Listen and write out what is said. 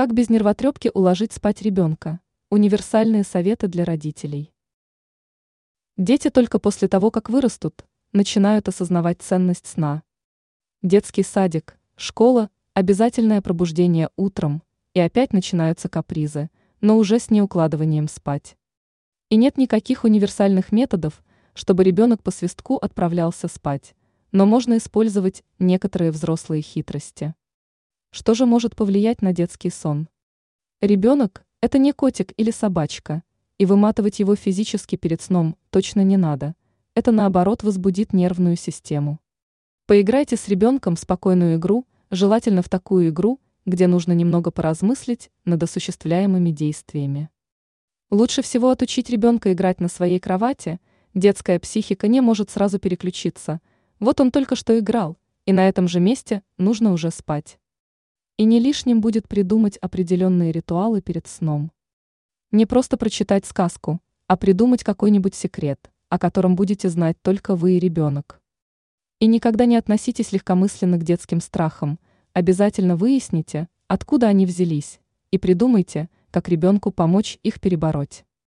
Как без нервотрепки уложить спать ребенка? Универсальные советы для родителей. Дети только после того, как вырастут, начинают осознавать ценность сна. Детский садик, школа, обязательное пробуждение утром, и опять начинаются капризы, но уже с неукладыванием спать. И нет никаких универсальных методов, чтобы ребенок по свистку отправлялся спать, но можно использовать некоторые взрослые хитрости. Что же может повлиять на детский сон? Ребенок – это не котик или собачка, и выматывать его физически перед сном точно не надо. Это наоборот возбудит нервную систему. Поиграйте с ребенком в спокойную игру, желательно в такую игру, где нужно немного поразмыслить над осуществляемыми действиями. Лучше всего отучить ребенка играть на своей кровати, детская психика не может сразу переключиться. Вот он только что играл, и на этом же месте нужно уже спать. И не лишним будет придумать определенные ритуалы перед сном. Не просто прочитать сказку, а придумать какой-нибудь секрет, о котором будете знать только вы и ребенок. И никогда не относитесь легкомысленно к детским страхам, обязательно выясните, откуда они взялись, и придумайте, как ребенку помочь их перебороть.